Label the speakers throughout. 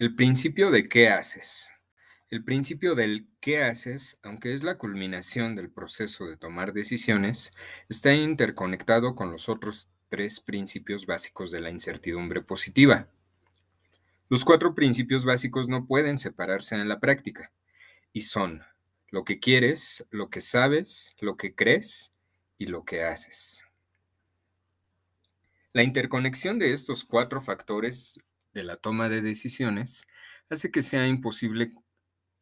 Speaker 1: El principio de qué haces. El principio del qué haces, aunque es la culminación del proceso de tomar decisiones, está interconectado con los otros tres principios básicos de la incertidumbre positiva. Los cuatro principios básicos no pueden separarse en la práctica y son lo que quieres, lo que sabes, lo que crees y lo que haces. La interconexión de estos cuatro factores de la toma de decisiones hace que sea imposible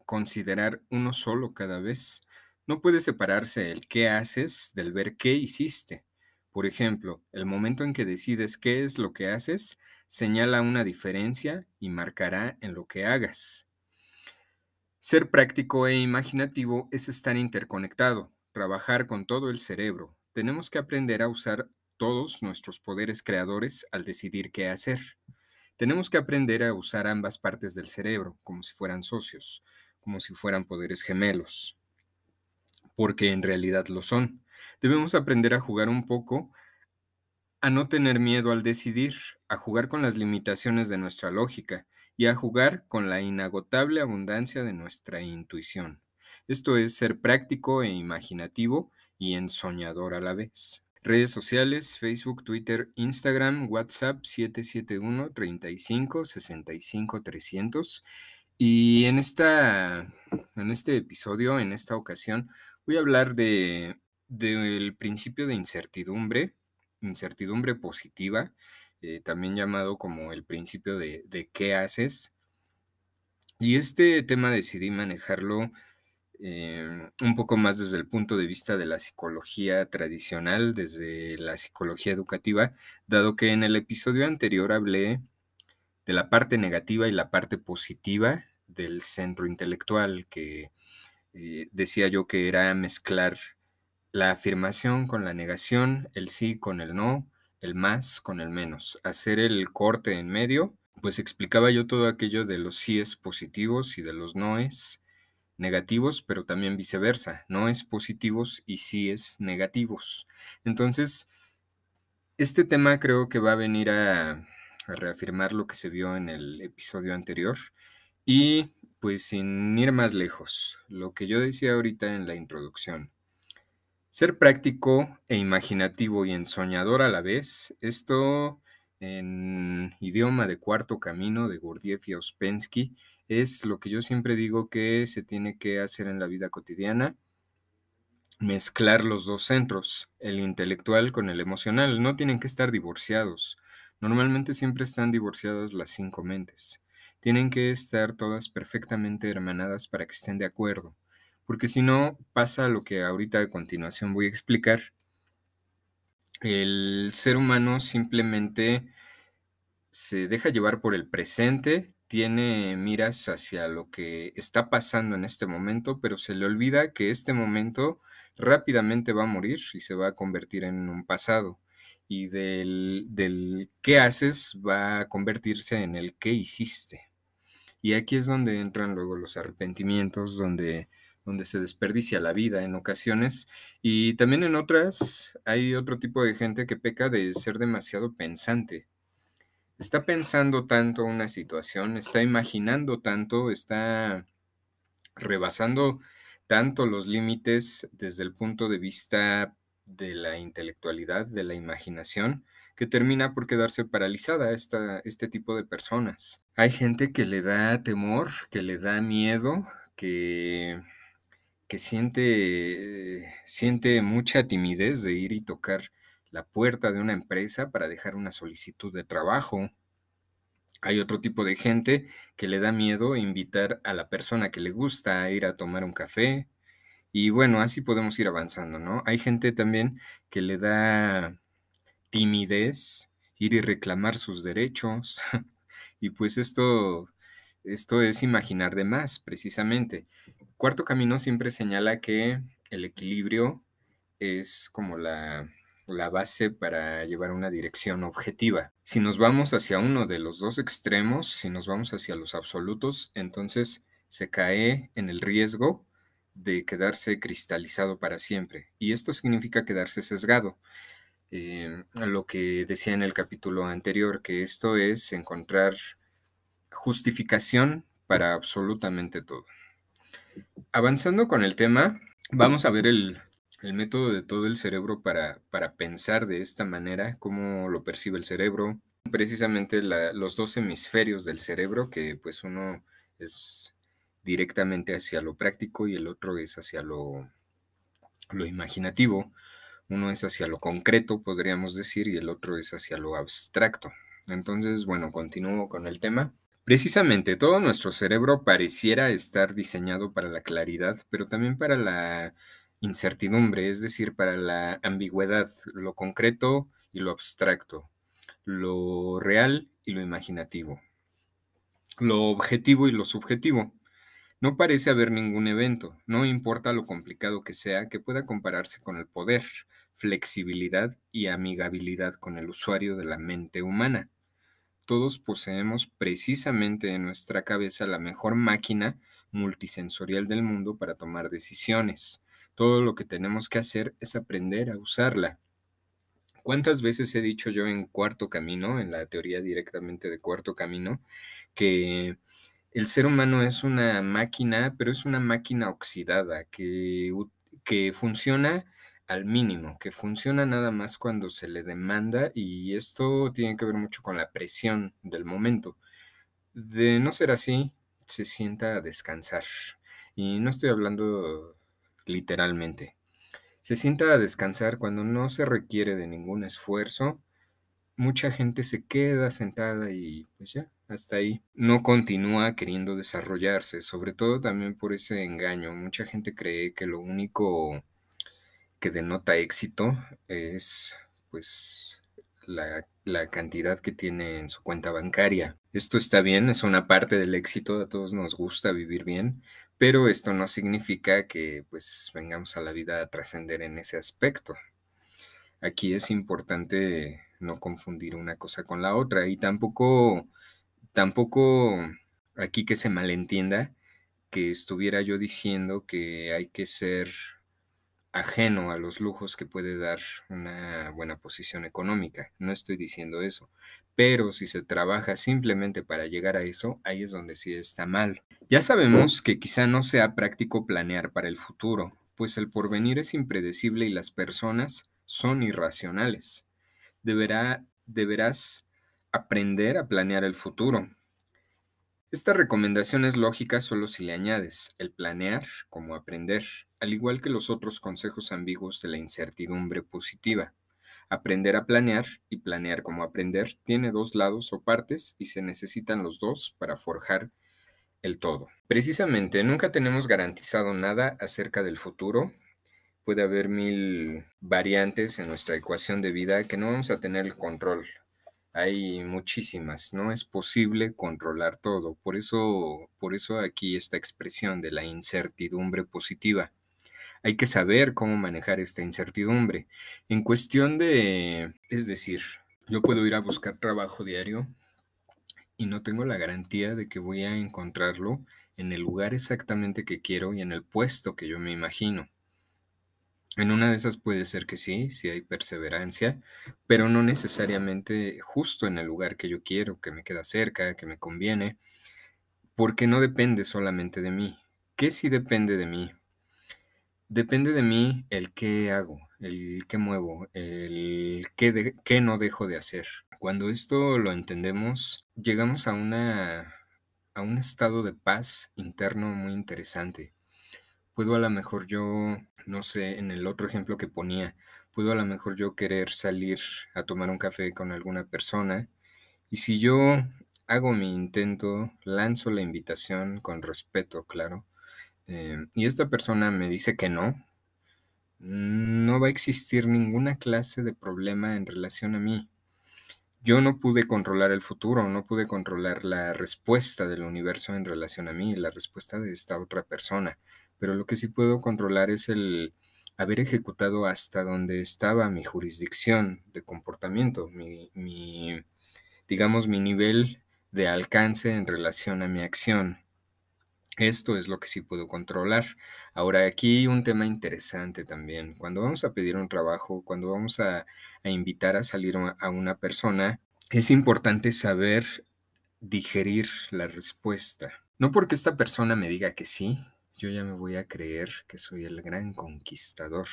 Speaker 1: considerar uno solo cada vez. No puede separarse el qué haces del ver qué hiciste. Por ejemplo, el momento en que decides qué es lo que haces señala una diferencia y marcará en lo que hagas. Ser práctico e imaginativo es estar interconectado, trabajar con todo el cerebro. Tenemos que aprender a usar todos nuestros poderes creadores al decidir qué hacer. Tenemos que aprender a usar ambas partes del cerebro como si fueran socios, como si fueran poderes gemelos, porque en realidad lo son. Debemos aprender a jugar un poco, a no tener miedo al decidir, a jugar con las limitaciones de nuestra lógica y a jugar con la inagotable abundancia de nuestra intuición. Esto es ser práctico e imaginativo y ensoñador a la vez. Redes sociales, Facebook, Twitter, Instagram, WhatsApp 771 35 65 300. Y en, esta, en este episodio, en esta ocasión, voy a hablar de, del principio de incertidumbre, incertidumbre positiva, eh, también llamado como el principio de, de qué haces. Y este tema decidí manejarlo Em, un poco más desde el punto de vista de la psicología tradicional, desde la psicología educativa, dado que en el episodio anterior hablé de la parte negativa y la parte positiva del centro intelectual, que eh, decía yo que era mezclar la afirmación con la negación, el sí con el no, el más con el menos, hacer el corte en medio, pues explicaba yo todo aquello de los síes positivos y de los noes, negativos, pero también viceversa, no es positivos y sí es negativos. Entonces, este tema creo que va a venir a, reafirmar lo que se vio en el episodio anterior y pues sin ir más lejos, lo que yo decía ahorita en la introducción. Ser práctico e imaginativo y ensoñador a la vez, esto en idioma de cuarto camino de Gurdjieff y Ouspensky es lo que yo siempre digo que se tiene que hacer en la vida cotidiana, mezclar los dos centros, el intelectual con el emocional, no tienen que estar divorciados. Normalmente siempre están divorciadas las cinco mentes. Tienen que estar todas perfectamente hermanadas para que estén de acuerdo, porque si no pasa lo que ahorita a continuación voy a explicar. El ser humano simplemente se deja llevar por el presente tiene miras hacia lo que está pasando en este momento, pero se le olvida que este momento rápidamente va a morir y se va a convertir en un pasado. Y del, del qué haces va a convertirse en el qué hiciste. Y aquí es donde entran luego los arrepentimientos, donde, donde se desperdicia la vida en ocasiones. Y también en otras hay otro tipo de gente que peca de ser demasiado pensante está pensando tanto una situación, está imaginando tanto, está rebasando tanto los límites desde el punto de vista de la intelectualidad, de la imaginación, que termina por quedarse paralizada esta, este tipo de personas. Hay gente que le da temor, que le da miedo, que, que siente, siente mucha timidez de ir y tocar la puerta de una empresa para dejar una solicitud de trabajo. Hay otro tipo de gente que le da miedo invitar a la persona que le gusta a ir a tomar un café. Y bueno, así podemos ir avanzando, ¿no? Hay gente también que le da timidez ir y reclamar sus derechos. y pues esto, esto es imaginar de más, precisamente. Cuarto Camino siempre señala que el equilibrio es como la la base para llevar una dirección objetiva. Si nos vamos hacia uno de los dos extremos, si nos vamos hacia los absolutos, entonces se cae en el riesgo de quedarse cristalizado para siempre. Y esto significa quedarse sesgado. Eh, lo que decía en el capítulo anterior, que esto es encontrar justificación para absolutamente todo. Avanzando con el tema, vamos a ver el, método de todo el cerebro para, para, pensar de esta manera, cómo lo percibe el cerebro, precisamente los dos hemisferios del cerebro, que pues uno es directamente hacia lo práctico y el otro es hacia lo, lo imaginativo. Uno es hacia lo concreto, podríamos decir, y el otro es hacia lo abstracto. Entonces, bueno, continúo con el tema. Precisamente todo nuestro cerebro pareciera estar diseñado para la claridad, pero también para la incertidumbre, es decir, para la ambigüedad, lo concreto y lo abstracto, lo real y lo imaginativo, lo objetivo y lo subjetivo. No parece haber ningún evento, no importa lo complicado que sea, que pueda compararse con el poder, flexibilidad y amigabilidad con el usuario de la mente humana. Todos poseemos precisamente en nuestra cabeza la mejor máquina multisensorial del mundo para tomar decisiones. Todo lo que tenemos que hacer es aprender a usarla. ¿Cuántas veces he dicho yo en cuarto camino, en la teoría directamente de cuarto camino, que el ser humano es una máquina, pero es una máquina oxidada que, que funciona al mínimo, que funciona nada más cuando se le demanda y esto tiene que ver mucho con la presión del momento. De no ser así, se sienta a descansar. Y no estoy hablando literalmente. Se sienta a descansar cuando no se requiere de ningún esfuerzo. Mucha gente se queda sentada y pues ya, hasta ahí. No continúa queriendo desarrollarse, sobre todo también por ese engaño. Mucha gente cree que lo único que denota éxito es pues la, la, cantidad que tiene en su cuenta bancaria. Esto está bien, es una parte del éxito, a todos nos gusta vivir bien, pero esto no significa que pues vengamos a la vida a trascender en ese aspecto. Aquí es importante no confundir una cosa con la otra y tampoco tampoco aquí que se malentienda que estuviera yo diciendo que hay que ser ajeno a los lujos que puede dar una buena posición económica. No estoy diciendo eso. Pero si se trabaja simplemente para llegar a eso, ahí es donde sí está mal. Ya sabemos que quizá no sea práctico planear para el futuro, pues el porvenir es impredecible y las personas son irracionales. Deberá, deberás aprender a planear el futuro. Esta recomendación es lógica solo si le añades el planear como aprender, al igual que los otros consejos ambiguos de la incertidumbre positiva. Aprender a planear y planear como aprender tiene dos lados o partes y se necesitan los dos para forjar el todo. Precisamente, nunca tenemos garantizado nada acerca del futuro. Puede haber mil variantes en nuestra ecuación de vida que no vamos a tener el control hay muchísimas, no es posible controlar todo. Por eso, por eso aquí esta expresión de la incertidumbre positiva. Hay que saber cómo manejar esta incertidumbre. En cuestión de, es decir, yo puedo ir a buscar trabajo diario y no tengo la garantía de que voy a encontrarlo en el lugar exactamente que quiero y en el puesto que yo me imagino. En una de esas puede ser que sí, si hay perseverancia, pero no necesariamente justo en el lugar que yo quiero, que me queda cerca, que me conviene, porque no depende solamente de mí. ¿Qué sí depende de mí? Depende de mí el qué hago, el qué muevo, el qué, qué no dejo de hacer. Cuando esto lo entendemos, llegamos a, una, a un estado de paz interno muy interesante. Puedo a lo mejor yo no sé, en el otro ejemplo que ponía, puedo a lo mejor yo querer salir a tomar un café con alguna persona y si yo hago mi intento, lanzo la invitación con respeto, claro, eh, y esta persona me dice que no, no va a existir ninguna clase de problema en relación a mí. Yo no pude controlar el futuro, no pude controlar la respuesta del universo en relación a mí, la respuesta de esta otra persona pero lo que sí puedo controlar es el haber ejecutado hasta donde estaba mi jurisdicción de comportamiento, mi, digamos, mi nivel de alcance en relación a mi acción. Esto es lo que sí puedo controlar. Ahora, aquí un tema interesante también. Cuando vamos a pedir un trabajo, cuando vamos a, invitar a salir a una persona, es importante saber digerir la respuesta. No porque esta persona me diga que sí, yo ya me voy a creer que soy el gran conquistador.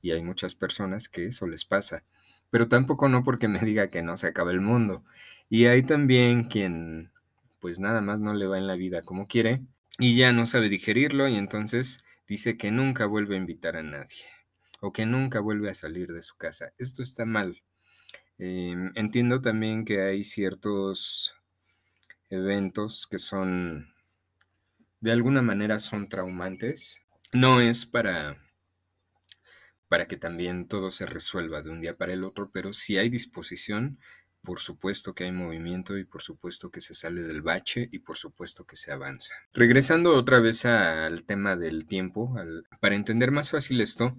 Speaker 1: Y hay muchas personas que eso les pasa. Pero tampoco no porque me diga que no se acaba el mundo. Y hay también quien pues nada más no le va en la vida como quiere y ya no sabe digerirlo y entonces dice que nunca vuelve a invitar a nadie o que nunca vuelve a salir de su casa. Esto está mal. Em, entiendo también que hay ciertos eventos que son, de alguna manera, son traumantes. No es para, para que también todo se resuelva de un día para el otro, pero si hay disposición, por supuesto que hay movimiento y por supuesto que se sale del bache y por supuesto que se avanza. Regresando otra vez al tema del tiempo, para entender más fácil esto,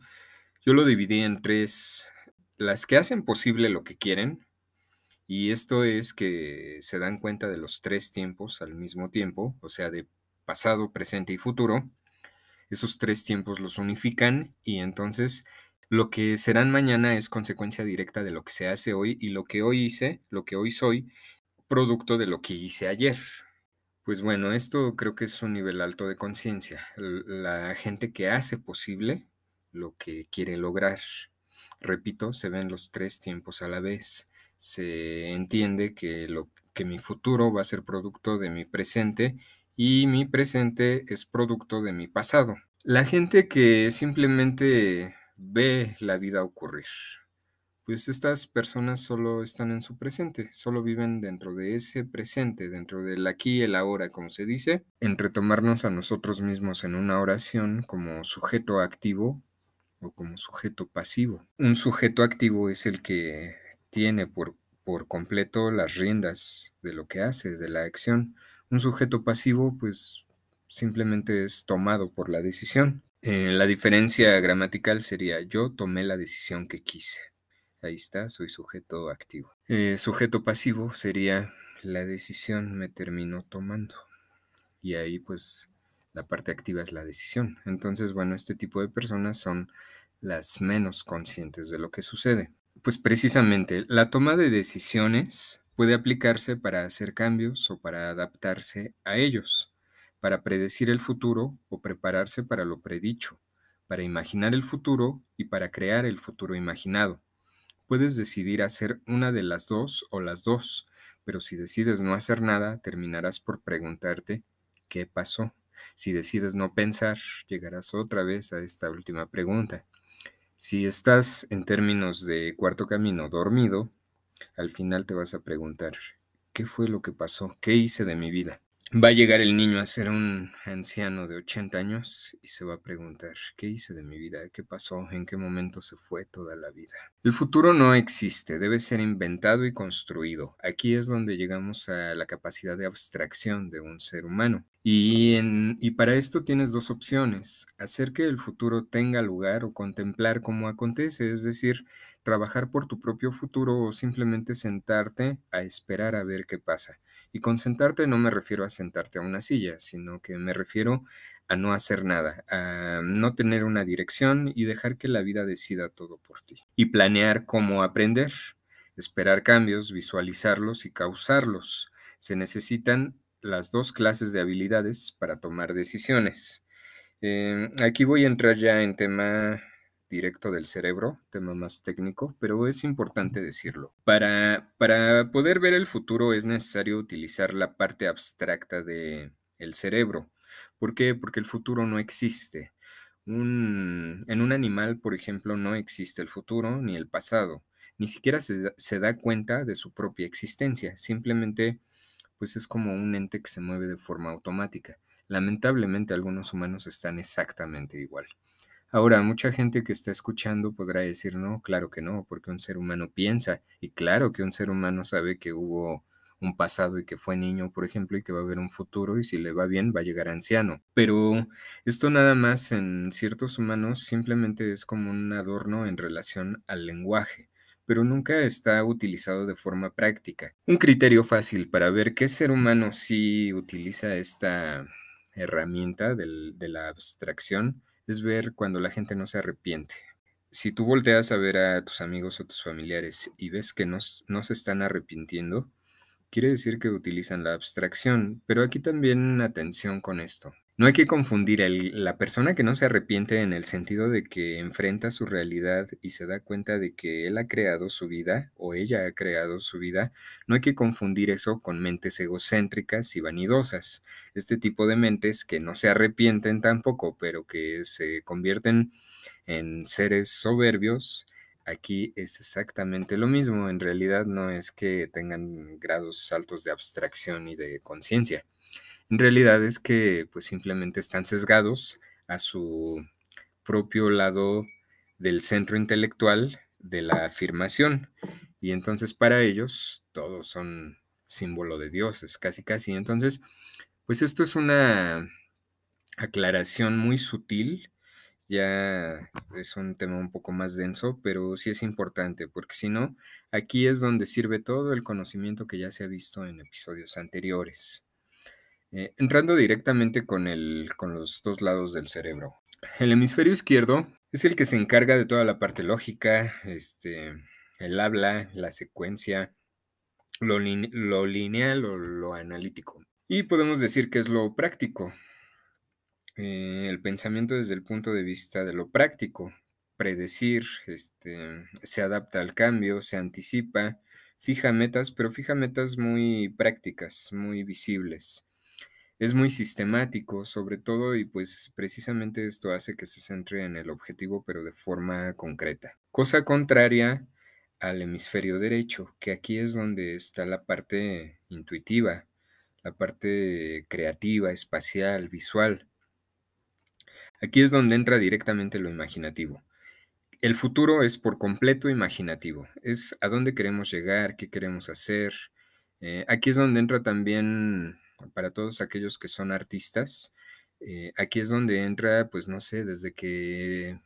Speaker 1: yo lo dividí en tres, las que hacen posible lo que quieren, y esto es que se dan cuenta de los tres tiempos al mismo tiempo, o sea, de pasado, presente y futuro. Esos tres tiempos los unifican y entonces lo que serán mañana es consecuencia directa de lo que se hace hoy y lo que hoy hice, lo que hoy soy, producto de lo que hice ayer. Pues bueno, esto creo que es un nivel alto de conciencia. La gente que hace posible lo que quiere lograr. Repito, se ven los tres tiempos a la vez. Se entiende que, lo, que mi futuro va a ser producto de mi presente y mi presente es producto de mi pasado. La gente que simplemente ve la vida ocurrir, pues estas personas solo están en su presente, solo viven dentro de ese presente, dentro del aquí y el ahora, como se dice, en retomarnos a nosotros mismos en una oración como sujeto activo o como sujeto pasivo. Un sujeto activo es el que tiene por, por completo las riendas de lo que hace, de la acción. Un sujeto pasivo, pues simplemente es tomado por la decisión. Eh, la diferencia gramatical sería yo tomé la decisión que quise. Ahí está, soy sujeto activo. Eh, sujeto pasivo sería la decisión me terminó tomando. Y ahí pues la parte activa es la decisión. Entonces, bueno, este tipo de personas son las menos conscientes de lo que sucede. Pues precisamente, la toma de decisiones puede aplicarse para hacer cambios o para adaptarse a ellos, para predecir el futuro o prepararse para lo predicho, para imaginar el futuro y para crear el futuro imaginado. Puedes decidir hacer una de las dos o las dos, pero si decides no hacer nada, terminarás por preguntarte ¿qué pasó? Si decides no pensar, llegarás otra vez a esta última pregunta. Si estás en términos de cuarto camino dormido, al final te vas a preguntar, ¿qué fue lo que pasó? ¿Qué hice de mi vida? Va a llegar el niño a ser un anciano de 80 años y se va a preguntar, ¿qué hice de mi vida? ¿Qué pasó? ¿En qué momento se fue toda la vida? El futuro no existe, debe ser inventado y construido. Aquí es donde llegamos a la capacidad de abstracción de un ser humano. Y, para esto tienes dos opciones, hacer que el futuro tenga lugar o contemplar cómo acontece, es decir, trabajar por tu propio futuro o simplemente sentarte a esperar a ver qué pasa. Y con sentarte no me refiero a sentarte a una silla, sino que me refiero a no hacer nada, a no tener una dirección y dejar que la vida decida todo por ti. Y planear cómo aprender, esperar cambios, visualizarlos y causarlos. Se necesitan las dos clases de habilidades para tomar decisiones. Em, aquí voy a entrar ya en tema directo del cerebro, tema más técnico, pero es importante decirlo. Para, para poder ver el futuro es necesario utilizar la parte abstracta del el cerebro. ¿Por qué? Porque el futuro no existe. Un, en un animal, por ejemplo, no existe el futuro ni el pasado. Ni siquiera se, se da cuenta de su propia existencia. Simplemente, pues es como un ente que se mueve de forma automática. Lamentablemente algunos humanos están exactamente igual. Ahora, mucha gente que está escuchando podrá decir, no, claro que no, porque un ser humano piensa, y claro que un ser humano sabe que hubo un pasado y que fue niño, por ejemplo, y que va a haber un futuro y si le va bien va a llegar anciano. Pero esto nada más en ciertos humanos simplemente es como un adorno en relación al lenguaje pero nunca está utilizado de forma práctica. Un criterio fácil para ver qué ser humano sí utiliza esta herramienta de la abstracción es ver cuando la gente no se arrepiente. Si tú volteas a ver a tus amigos o tus familiares y ves que no, se están arrepintiendo, quiere decir que utilizan la abstracción, pero aquí también atención con esto. No hay que confundir el, la persona que no se arrepiente en el sentido de que enfrenta su realidad y se da cuenta de que él ha creado su vida o ella ha creado su vida. No hay que confundir eso con mentes egocéntricas y vanidosas. Este tipo de mentes que no se arrepienten tampoco, pero que se convierten en seres soberbios, aquí es exactamente lo mismo. En realidad no es que tengan grados altos de abstracción y de conciencia. En realidad es que pues simplemente están sesgados a su propio lado del centro intelectual de la afirmación. Y entonces para ellos todos son símbolo de dioses, casi casi. Entonces, pues esto es una aclaración muy sutil. Ya es un tema un poco más denso, pero sí es importante, porque si no, aquí es donde sirve todo el conocimiento que ya se ha visto en episodios anteriores. Eh, entrando directamente con, el, con los dos lados del cerebro. El hemisferio izquierdo es el que se encarga de toda la parte lógica, este, el habla, la secuencia, lo, lineal o lo analítico. Y podemos decir que es lo práctico, eh, el pensamiento desde el punto de vista de lo práctico, predecir, este, se adapta al cambio, se anticipa, fija metas, pero fija metas muy prácticas, muy visibles es muy sistemático, sobre todo, y pues precisamente esto hace que se centre en el objetivo, pero de forma concreta. Cosa contraria al hemisferio derecho, que aquí es donde está la parte intuitiva, la parte creativa, espacial, visual. Aquí es donde entra directamente lo imaginativo. El futuro es por completo imaginativo, es a dónde queremos llegar, qué queremos hacer. Eh, aquí es donde entra también para todos aquellos que son artistas, eh, aquí es donde entra, pues no sé, desde que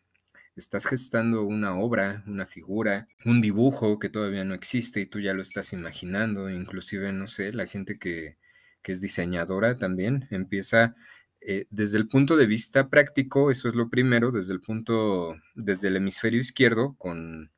Speaker 1: estás gestando una obra, una figura, un dibujo que todavía no existe y tú ya lo estás imaginando, inclusive, no sé, la gente que, es diseñadora también empieza eh, desde el punto de vista práctico, eso es lo primero, desde el punto, desde el hemisferio izquierdo, con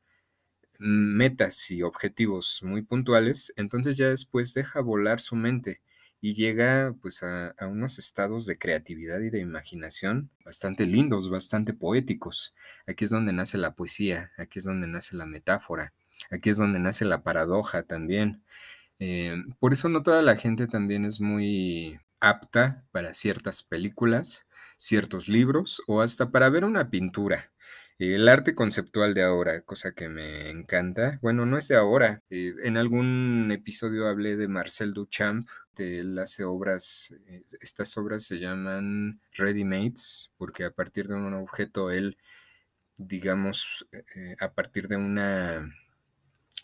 Speaker 1: metas y objetivos muy puntuales, entonces ya después deja volar su mente y llega pues a, unos estados de creatividad y de imaginación bastante lindos, bastante poéticos. Aquí es donde nace la poesía, aquí es donde nace la metáfora, aquí es donde nace la paradoja también. Eh, por eso no toda la gente también es muy apta para ciertas películas, ciertos libros o hasta para ver una pintura. El arte conceptual de ahora, cosa que me encanta. Bueno, no es de ahora. Eh, en algún episodio hablé de Marcel Duchamp. De él hace obras, eh, estas obras se llaman ready-mates, porque a partir de un objeto él, digamos, eh, a partir de una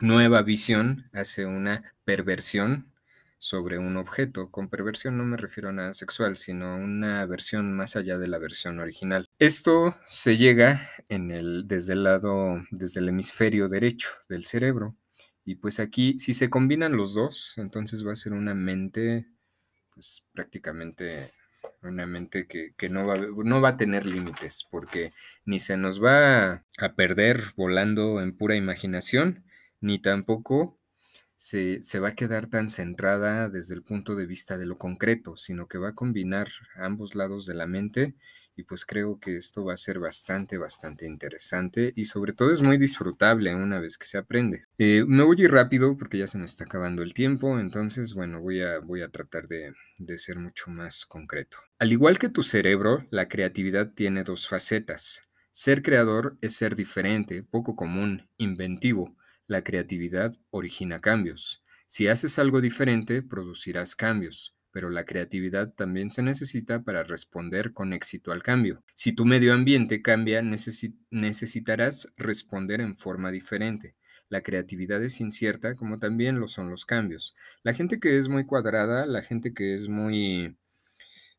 Speaker 1: nueva visión, hace una perversión sobre un objeto. Con perversión no me refiero a nada sexual, sino una versión más allá de la versión original. Esto se llega en el, desde el lado, desde el hemisferio derecho del cerebro. Y pues aquí, si se combinan los dos, entonces va a ser una mente, pues prácticamente una mente que, no, va, no, va, a tener límites, porque ni se nos va a perder volando en pura imaginación, ni tampoco se, va a quedar tan centrada desde el punto de vista de lo concreto, sino que va a combinar ambos lados de la mente y pues creo que esto va a ser bastante, bastante interesante y sobre todo es muy disfrutable una vez que se aprende. Eh, me voy a ir rápido porque ya se me está acabando el tiempo, entonces bueno, voy a, voy a tratar de, de ser mucho más concreto. Al igual que tu cerebro, la creatividad tiene dos facetas. Ser creador es ser diferente, poco común, inventivo, la creatividad origina cambios. Si haces algo diferente, producirás cambios, pero la creatividad también se necesita para responder con éxito al cambio. Si tu medio ambiente cambia, necesitarás responder en forma diferente. La creatividad es incierta como también lo son los cambios. La gente que es muy cuadrada, la gente que es muy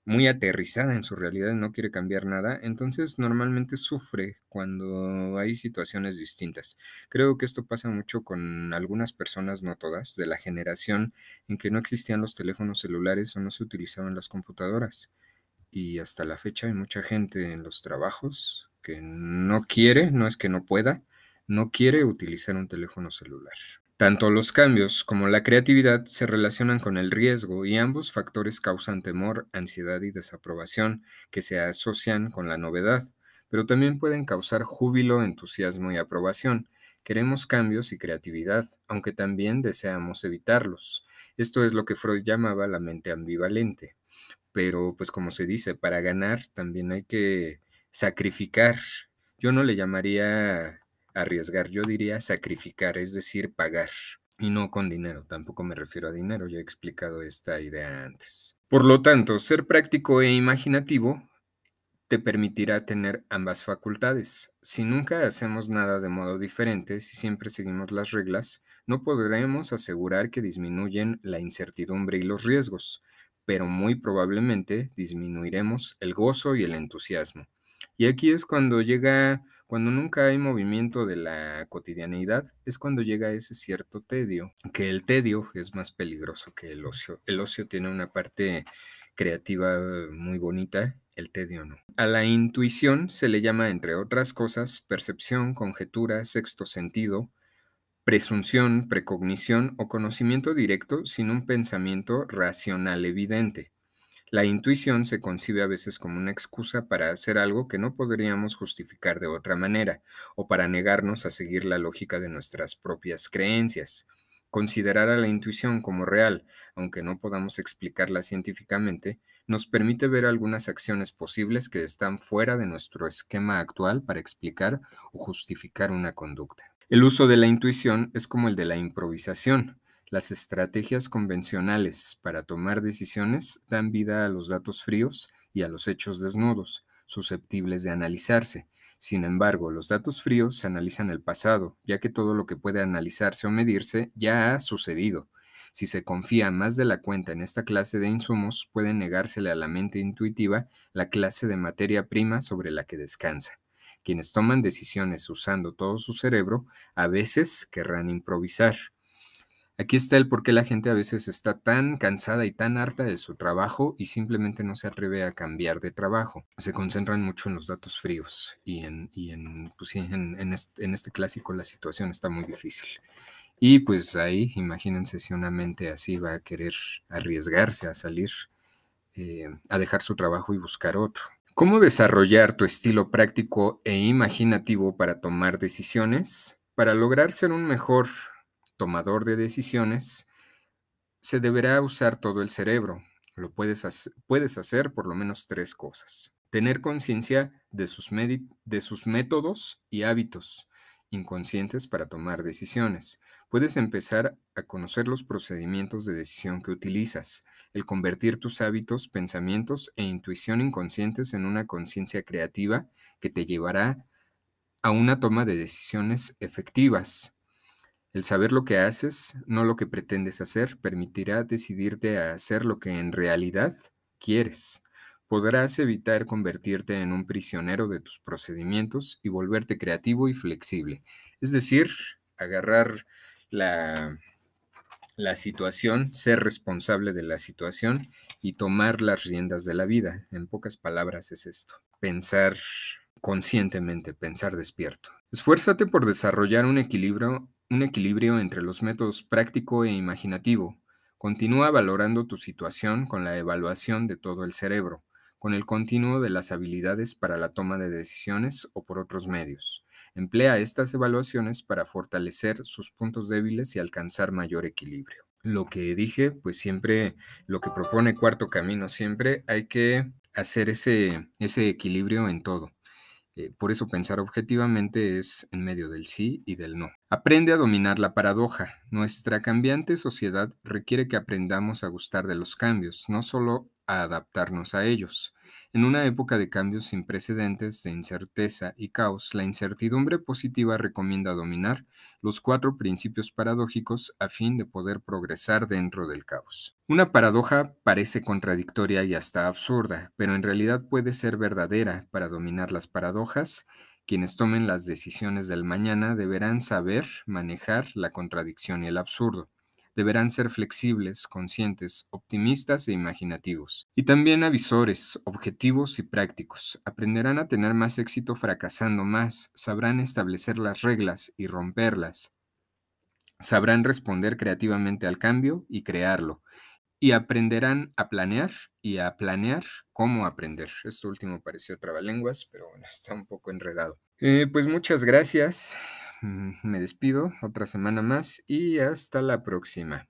Speaker 1: muy aterrizada en su realidad no quiere cambiar nada, entonces normalmente sufre cuando hay situaciones distintas. Creo que esto pasa mucho con algunas personas, no todas, de la generación en que no existían los teléfonos celulares o no se utilizaban las computadoras. Y hasta la fecha hay mucha gente en los trabajos que no quiere, no es que no pueda, no quiere utilizar un teléfono celular. Tanto los cambios como la creatividad se relacionan con el riesgo y ambos factores causan temor, ansiedad y desaprobación que se asocian con la novedad, pero también pueden causar júbilo, entusiasmo y aprobación. Queremos cambios y creatividad, aunque también deseamos evitarlos. Esto es lo que Freud llamaba la mente ambivalente. Pero, pues como se dice, para ganar también hay que sacrificar. Yo no le llamaría arriesgar, yo diría sacrificar, es decir, pagar. Y no con dinero, tampoco me refiero a dinero, ya he explicado esta idea antes. Por lo tanto, ser práctico e imaginativo te permitirá tener ambas facultades. Si nunca hacemos nada de modo diferente, si siempre seguimos las reglas, no podremos asegurar que disminuyen la incertidumbre y los riesgos, pero muy probablemente disminuiremos el gozo y el entusiasmo. Y aquí es cuando llega, cuando nunca hay movimiento de la cotidianeidad, es cuando llega ese cierto tedio, que el tedio es más peligroso que el ocio. El ocio tiene una parte creativa muy bonita el tedio no. A la intuición se le llama, entre otras cosas, percepción, conjetura, sexto sentido, presunción, precognición o conocimiento directo sin un pensamiento racional evidente. La intuición se concibe a veces como una excusa para hacer algo que no podríamos justificar de otra manera, o para negarnos a seguir la lógica de nuestras propias creencias. Considerar a la intuición como real, aunque no podamos explicarla científicamente, nos permite ver algunas acciones posibles que están fuera de nuestro esquema actual para explicar o justificar una conducta. El uso de la intuición es como el de la improvisación. Las estrategias convencionales para tomar decisiones dan vida a los datos fríos y a los hechos desnudos, susceptibles de analizarse. Sin embargo, los datos fríos analizan el pasado, ya que todo lo que puede analizarse o medirse ya ha sucedido. Si se confía más de la cuenta en esta clase de insumos, puede negársele a la mente intuitiva la clase de materia prima sobre la que descansa. Quienes toman decisiones usando todo su cerebro, a veces querrán improvisar. Aquí está el por qué la gente a veces está tan cansada y tan harta de su trabajo y simplemente no se atreve a cambiar de trabajo. Se concentran mucho en los datos fríos y en, pues en este clásico la situación está muy difícil. Y pues ahí, imagínense si una mente así va a querer arriesgarse a salir, eh, a dejar su trabajo y buscar otro. ¿Cómo desarrollar tu estilo práctico e imaginativo para tomar decisiones? Para lograr ser un mejor tomador de decisiones, se deberá usar todo el cerebro. Lo puedes, puedes hacer por lo menos tres cosas. Tener conciencia de, de sus métodos y hábitos inconscientes para tomar decisiones. Puedes empezar a conocer los procedimientos de decisión que utilizas, el convertir tus hábitos, pensamientos e intuición inconscientes en una conciencia creativa que te llevará a una toma de decisiones efectivas. El saber lo que haces, no lo que pretendes hacer, permitirá decidirte a hacer lo que en realidad quieres. Podrás evitar convertirte en un prisionero de tus procedimientos y volverte creativo y flexible. Es decir, agarrar la, la situación, ser responsable de la situación y tomar las riendas de la vida. En pocas palabras es esto. Pensar conscientemente, pensar despierto. Esfuérzate por desarrollar un equilibrio, un equilibrio entre los métodos práctico e imaginativo. Continúa valorando tu situación con la evaluación de todo el cerebro, con el continuo de las habilidades para la toma de decisiones o por otros medios. Emplea estas evaluaciones para fortalecer sus puntos débiles y alcanzar mayor equilibrio. Lo que dije, pues siempre, lo que propone Cuarto Camino, siempre hay que hacer ese, ese equilibrio en todo. Eh, por eso pensar objetivamente es en medio del sí y del no. Aprende a dominar la paradoja. Nuestra cambiante sociedad requiere que aprendamos a gustar de los cambios, no solo a adaptarnos a ellos. En una época de cambios sin precedentes, de incerteza y caos, la incertidumbre positiva recomienda dominar los cuatro principios paradójicos a fin de poder progresar dentro del caos. Una paradoja parece contradictoria y hasta absurda, pero en realidad puede ser verdadera. Para dominar las paradojas, quienes tomen las decisiones del mañana deberán saber manejar la contradicción y el absurdo deberán ser flexibles, conscientes, optimistas e imaginativos. Y también avisores, objetivos y prácticos. Aprenderán a tener más éxito fracasando más, sabrán establecer las reglas y romperlas. Sabrán responder creativamente al cambio y crearlo. Y aprenderán a planear y a planear cómo aprender. Esto último pareció trabalenguas, pero bueno, está un poco enredado. Eh, pues muchas gracias. Me despido otra semana más y hasta la próxima.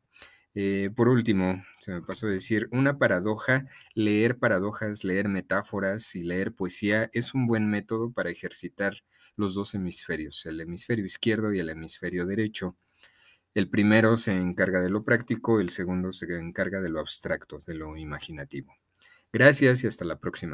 Speaker 1: Eh, por último, se me pasó a decir, una paradoja, leer paradojas, leer metáforas y leer poesía es un buen método para ejercitar los dos hemisferios, el hemisferio izquierdo y el hemisferio derecho. El primero se encarga de lo práctico, el segundo se encarga de lo abstracto, de lo imaginativo. Gracias y hasta la próxima.